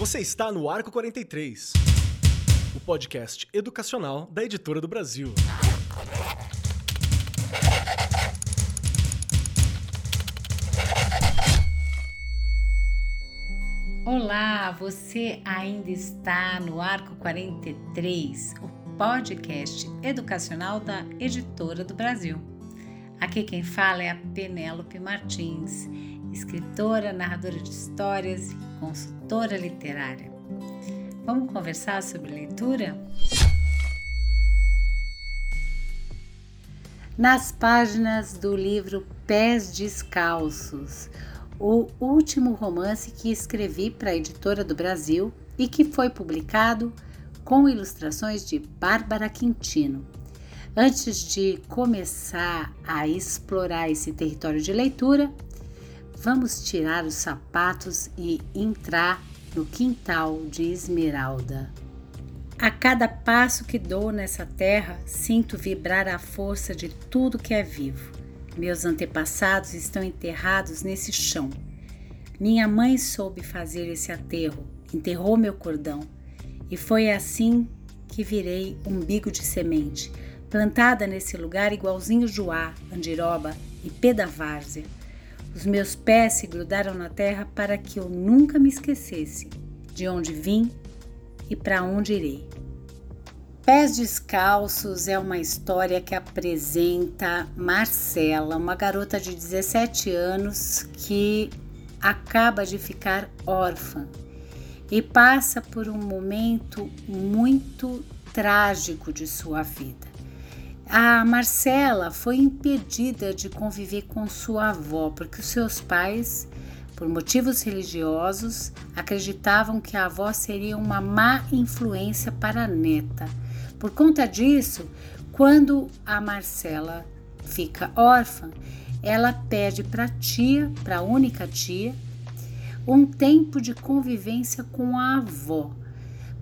Você está no Arco 43, o podcast educacional da Editora do Brasil. Olá, você ainda está no Arco 43, o podcast educacional da Editora do Brasil. Aqui quem fala é a Penélope Martins, escritora, narradora de histórias e consultora literária. Vamos conversar sobre leitura? Nas páginas do livro Pés Descalços, o último romance que escrevi para a editora do Brasil e que foi publicado com ilustrações de Bárbara Quintino. Antes de começar a explorar esse território de leitura, vamos tirar os sapatos e entrar no quintal de Esmeralda. A cada passo que dou nessa terra, sinto vibrar a força de tudo que é vivo. Meus antepassados estão enterrados nesse chão. Minha mãe soube fazer esse aterro, enterrou meu cordão, e foi assim que virei umbigo de semente, plantada nesse lugar igualzinho Joá, Andiroba e Pé da Várzea. Os meus pés se grudaram na terra para que eu nunca me esquecesse de onde vim e para onde irei. Pés Descalços é uma história que apresenta Marcela, uma garota de 17 anos que acaba de ficar órfã e passa por um momento muito trágico de sua vida. A Marcela foi impedida de conviver com sua avó porque os seus pais, por motivos religiosos, acreditavam que a avó seria uma má influência para a neta. Por conta disso, quando a Marcela fica órfã, ela pede para a tia, para a única tia, um tempo de convivência com a avó,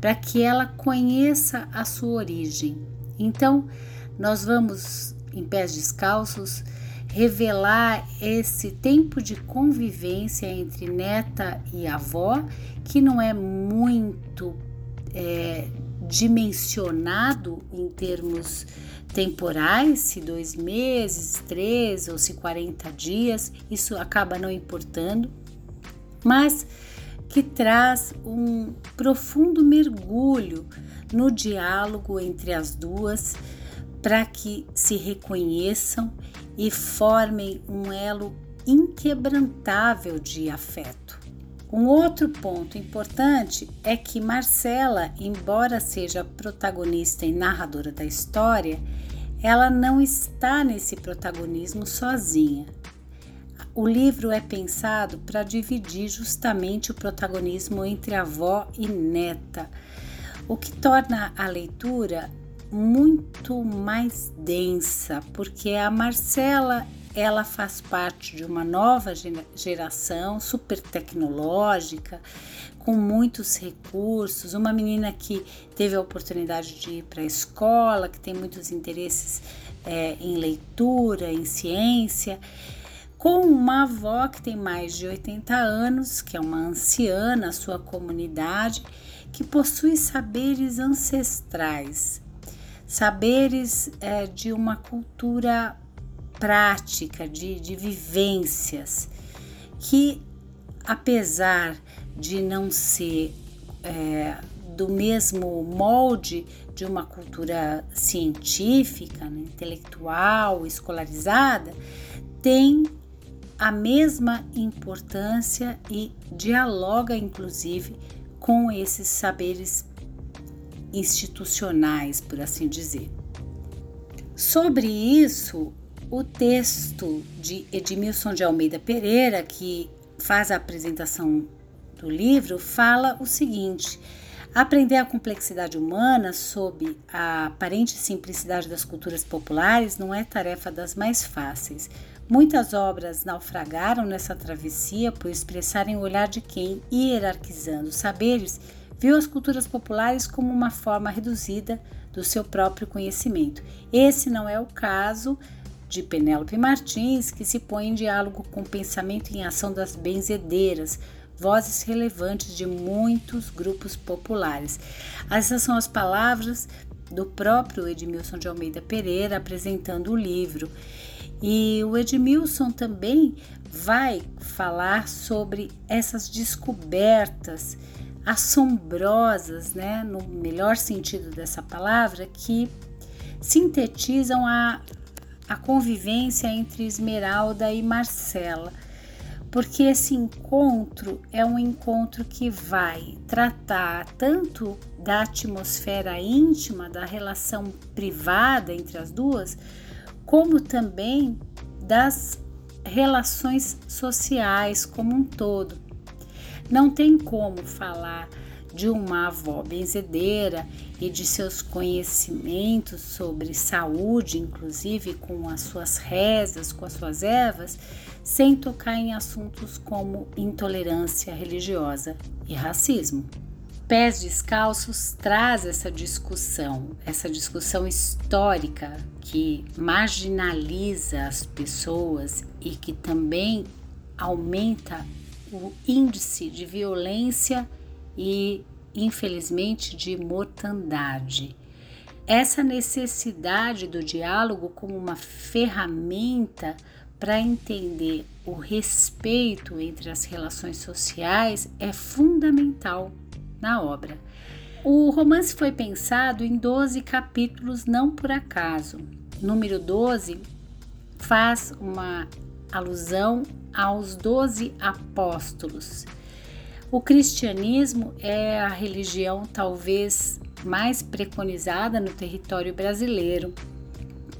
para que ela conheça a sua origem. Então, nós vamos, em pés descalços, revelar esse tempo de convivência entre neta e avó, que não é muito é, dimensionado em termos temporais, se dois meses, três ou se 40 dias, isso acaba não importando, mas que traz um profundo mergulho no diálogo entre as duas para que se reconheçam e formem um elo inquebrantável de afeto. Um outro ponto importante é que Marcela, embora seja protagonista e narradora da história, ela não está nesse protagonismo sozinha. O livro é pensado para dividir justamente o protagonismo entre avó e neta, o que torna a leitura muito mais densa, porque a Marcela ela faz parte de uma nova geração super tecnológica, com muitos recursos, uma menina que teve a oportunidade de ir para a escola, que tem muitos interesses é, em leitura, em ciência, com uma avó que tem mais de 80 anos, que é uma anciã na sua comunidade, que possui saberes ancestrais saberes é, de uma cultura prática, de, de vivências, que apesar de não ser é, do mesmo molde de uma cultura científica, né, intelectual, escolarizada, tem a mesma importância e dialoga, inclusive, com esses saberes institucionais, por assim dizer. Sobre isso, o texto de Edmilson de Almeida Pereira, que faz a apresentação do livro, fala o seguinte: aprender a complexidade humana sob a aparente simplicidade das culturas populares não é tarefa das mais fáceis. Muitas obras naufragaram nessa travessia por expressarem o olhar de quem, hierarquizando saberes, viu as culturas populares como uma forma reduzida do seu próprio conhecimento. Esse não é o caso de Penélope Martins, que se põe em diálogo com o pensamento em ação das benzedeiras, vozes relevantes de muitos grupos populares. Essas são as palavras do próprio Edmilson de Almeida Pereira apresentando o livro. E o Edmilson também vai falar sobre essas descobertas assombrosas, né, no melhor sentido dessa palavra, que sintetizam a, a convivência entre Esmeralda e Marcela porque esse encontro é um encontro que vai tratar tanto da atmosfera íntima, da relação privada entre as duas, como também das relações sociais como um todo. Não tem como falar de uma avó benzedeira e de seus conhecimentos sobre saúde, inclusive com as suas rezas, com as suas ervas, sem tocar em assuntos como intolerância religiosa e racismo. Pés Descalços traz essa discussão, essa discussão histórica que marginaliza as pessoas e que também aumenta o índice de violência e, infelizmente, de mortandade. Essa necessidade do diálogo como uma ferramenta para entender o respeito entre as relações sociais é fundamental na obra. O romance foi pensado em 12 capítulos, não por acaso. Número 12 faz uma alusão aos 12 apóstolos. O cristianismo é a religião talvez mais preconizada no território brasileiro.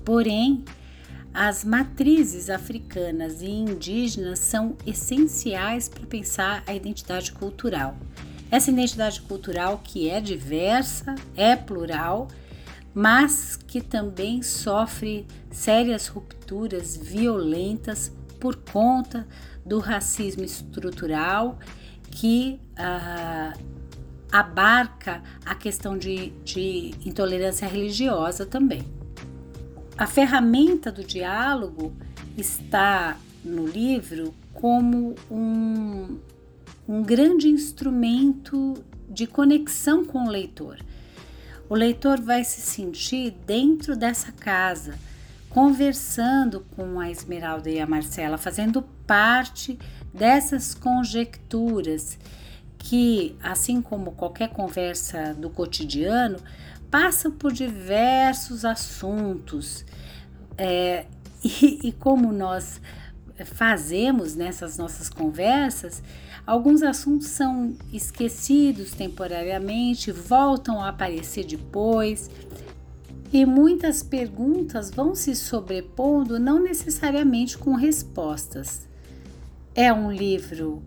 Porém, as matrizes africanas e indígenas são essenciais para pensar a identidade cultural. Essa identidade cultural que é diversa, é plural, mas que também sofre sérias rupturas violentas por conta do racismo estrutural que uh, abarca a questão de, de intolerância religiosa também. A ferramenta do diálogo está no livro como um, um grande instrumento de conexão com o leitor. O leitor vai se sentir dentro dessa casa, conversando com a Esmeralda e a Marcela, fazendo parte dessas conjecturas que, assim como qualquer conversa do cotidiano, passa por diversos assuntos é, e, e como nós fazemos nessas nossas conversas, alguns assuntos são esquecidos temporariamente, voltam a aparecer depois. E muitas perguntas vão se sobrepondo, não necessariamente com respostas. É um livro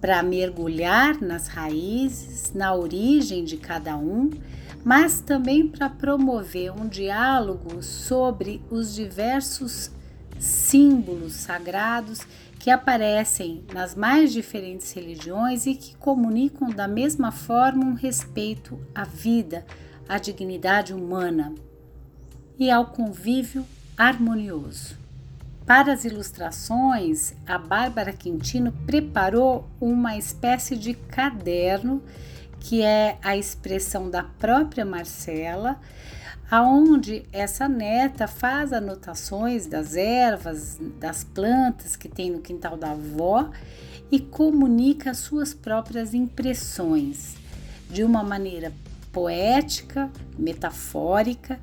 para mergulhar nas raízes, na origem de cada um mas também para promover um diálogo sobre os diversos símbolos sagrados que aparecem nas mais diferentes religiões e que comunicam da mesma forma um respeito à vida, à dignidade humana e ao convívio harmonioso. Para as ilustrações, a Bárbara Quintino preparou uma espécie de caderno que é a expressão da própria Marcela, aonde essa neta faz anotações das ervas, das plantas que tem no quintal da avó e comunica suas próprias impressões de uma maneira poética, metafórica,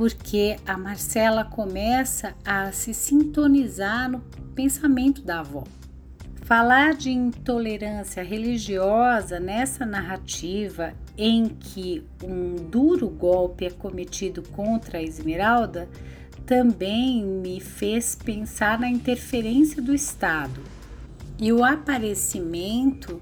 porque a Marcela começa a se sintonizar no pensamento da avó. Falar de intolerância religiosa nessa narrativa em que um duro golpe é cometido contra a Esmeralda também me fez pensar na interferência do Estado e o aparecimento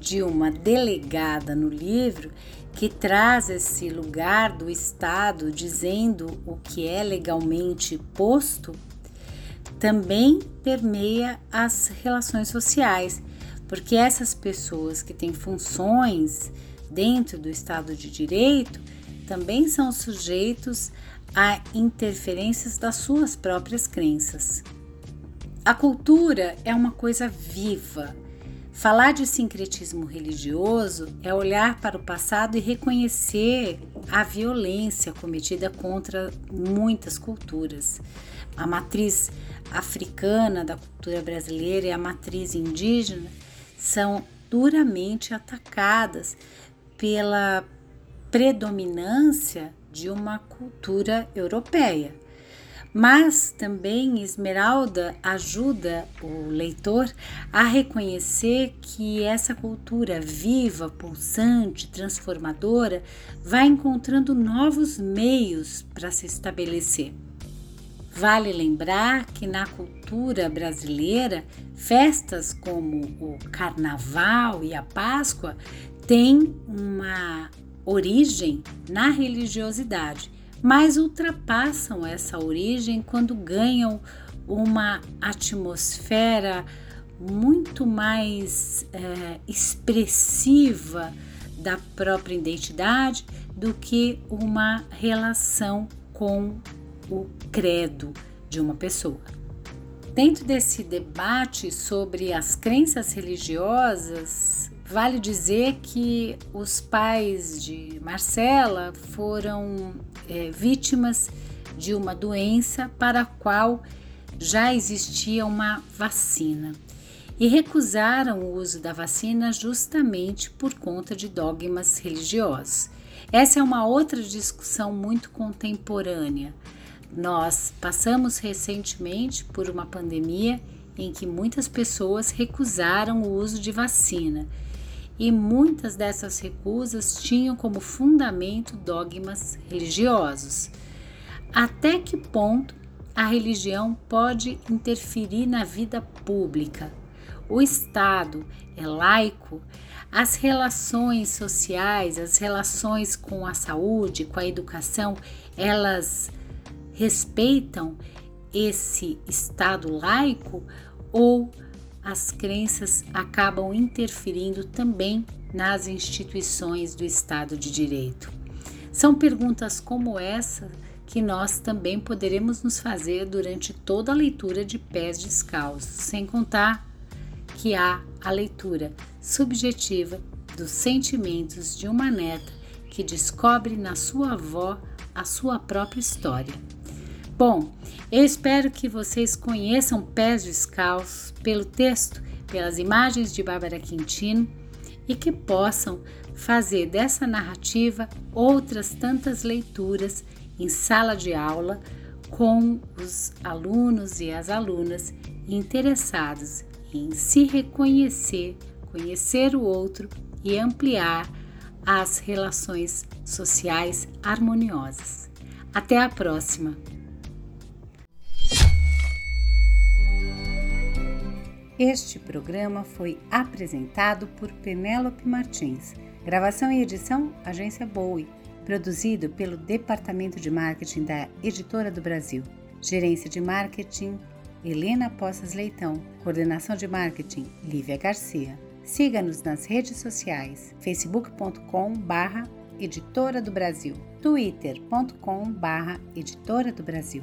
de uma delegada no livro que traz esse lugar do Estado dizendo o que é legalmente posto também permeia as relações sociais, porque essas pessoas que têm funções dentro do Estado de Direito também são sujeitos a interferências das suas próprias crenças. A cultura é uma coisa viva, Falar de sincretismo religioso é olhar para o passado e reconhecer a violência cometida contra muitas culturas. A matriz africana da cultura brasileira e a matriz indígena são duramente atacadas pela predominância de uma cultura europeia. Mas também Esmeralda ajuda o leitor a reconhecer que essa cultura viva, pulsante, transformadora vai encontrando novos meios para se estabelecer. Vale lembrar que na cultura brasileira, festas como o Carnaval e a Páscoa têm uma origem na religiosidade, mas ultrapassam essa origem quando ganham uma atmosfera muito mais é, expressiva da própria identidade do que uma relação com o credo de uma pessoa. Dentro desse debate sobre as crenças religiosas, vale dizer que os pais de Marcela foram é, vítimas de uma doença para a qual já existia uma vacina e recusaram o uso da vacina justamente por conta de dogmas religiosos. Essa é uma outra discussão muito contemporânea. Nós passamos recentemente por uma pandemia em que muitas pessoas recusaram o uso de vacina e muitas dessas recusas tinham como fundamento dogmas religiosos. Até que ponto a religião pode interferir na vida pública? O Estado é laico? As relações sociais, as relações com a saúde, com a educação, elas respeitam esse Estado laico ou as crenças acabam interferindo também nas instituições do Estado de Direito? São perguntas como essa que nós também poderemos nos fazer durante toda a leitura de Pés Descalços, sem contar que há a leitura subjetiva dos sentimentos de uma neta que descobre na sua avó a sua própria história. Bom, eu espero que vocês conheçam Pés Descalços pelo texto, pelas imagens de Bárbara Quintino e que possam fazer dessa narrativa outras tantas leituras em sala de aula com os alunos e as alunas interessados em se reconhecer, conhecer o outro e ampliar as relações sociais harmoniosas. Até a próxima! Este programa foi apresentado por Penélope Martins. Gravação e edição Agência Bowie. Produzido pelo Departamento de Marketing da Editora do Brasil. Gerência de Marketing Helena Poças Leitão. Coordenação de Marketing Lívia Garcia. Siga-nos nas redes sociais: facebook.com/barra Editora do Brasil, twitter.com/barra Editora do Brasil